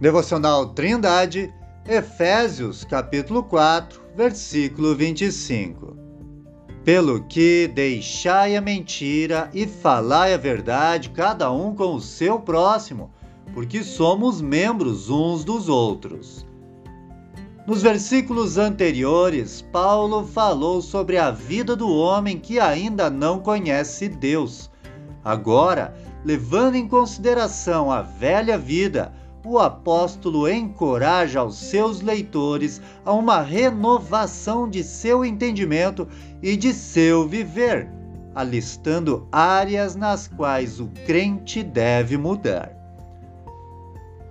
Devocional Trindade, Efésios, capítulo 4, versículo 25. Pelo que deixai a mentira e falai a verdade, cada um com o seu próximo, porque somos membros uns dos outros. Nos versículos anteriores, Paulo falou sobre a vida do homem que ainda não conhece Deus. Agora, levando em consideração a velha vida, o apóstolo encoraja os seus leitores a uma renovação de seu entendimento e de seu viver, alistando áreas nas quais o crente deve mudar.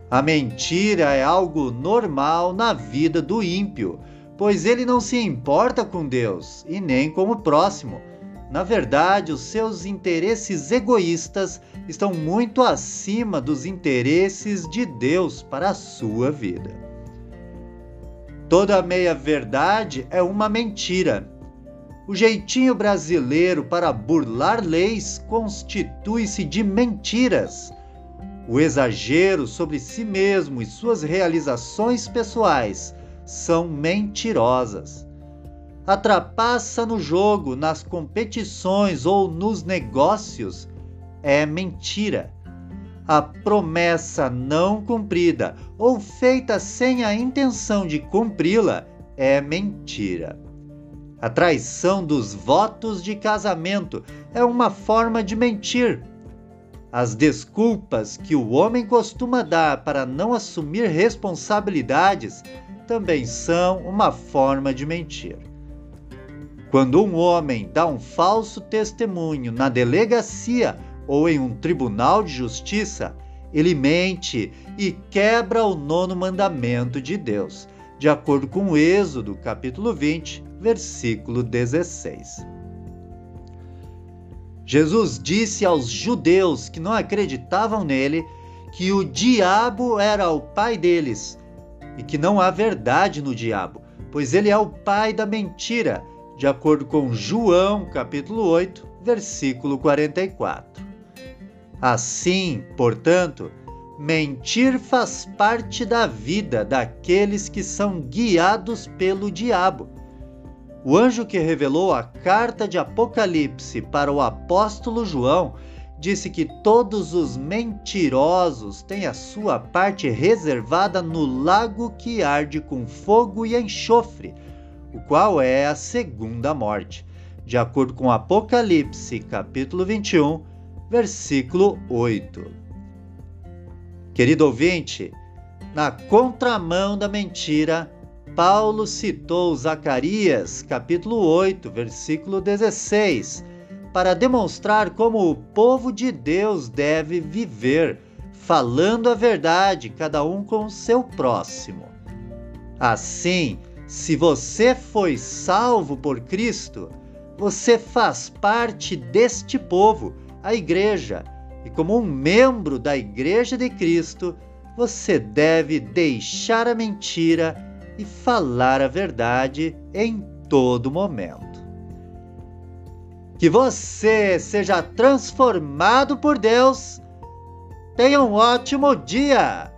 A mentira é algo normal na vida do ímpio, pois ele não se importa com Deus e nem com o próximo. Na verdade, os seus interesses egoístas estão muito acima dos interesses de Deus para a sua vida. Toda meia-verdade é uma mentira. O jeitinho brasileiro para burlar leis constitui-se de mentiras o exagero sobre si mesmo e suas realizações pessoais são mentirosas. A trapaça no jogo, nas competições ou nos negócios é mentira. A promessa não cumprida ou feita sem a intenção de cumpri-la é mentira. A traição dos votos de casamento é uma forma de mentir as desculpas que o homem costuma dar para não assumir responsabilidades também são uma forma de mentir. Quando um homem dá um falso testemunho na delegacia ou em um tribunal de justiça, ele mente e quebra o nono mandamento de Deus, de acordo com Êxodo, capítulo 20, versículo 16. Jesus disse aos judeus que não acreditavam nele que o diabo era o pai deles e que não há verdade no diabo, pois ele é o pai da mentira, de acordo com João, capítulo 8, versículo 44. Assim, portanto, mentir faz parte da vida daqueles que são guiados pelo diabo o anjo que revelou a carta de Apocalipse para o apóstolo João disse que todos os mentirosos têm a sua parte reservada no lago que arde com fogo e enxofre, o qual é a segunda morte, de acordo com Apocalipse, capítulo 21, versículo 8. Querido ouvinte, na contramão da mentira, Paulo citou Zacarias, capítulo 8, versículo 16, para demonstrar como o povo de Deus deve viver, falando a verdade, cada um com o seu próximo. Assim, se você foi salvo por Cristo, você faz parte deste povo, a igreja, e como um membro da igreja de Cristo, você deve deixar a mentira e falar a verdade em todo momento. Que você seja transformado por Deus. Tenha um ótimo dia!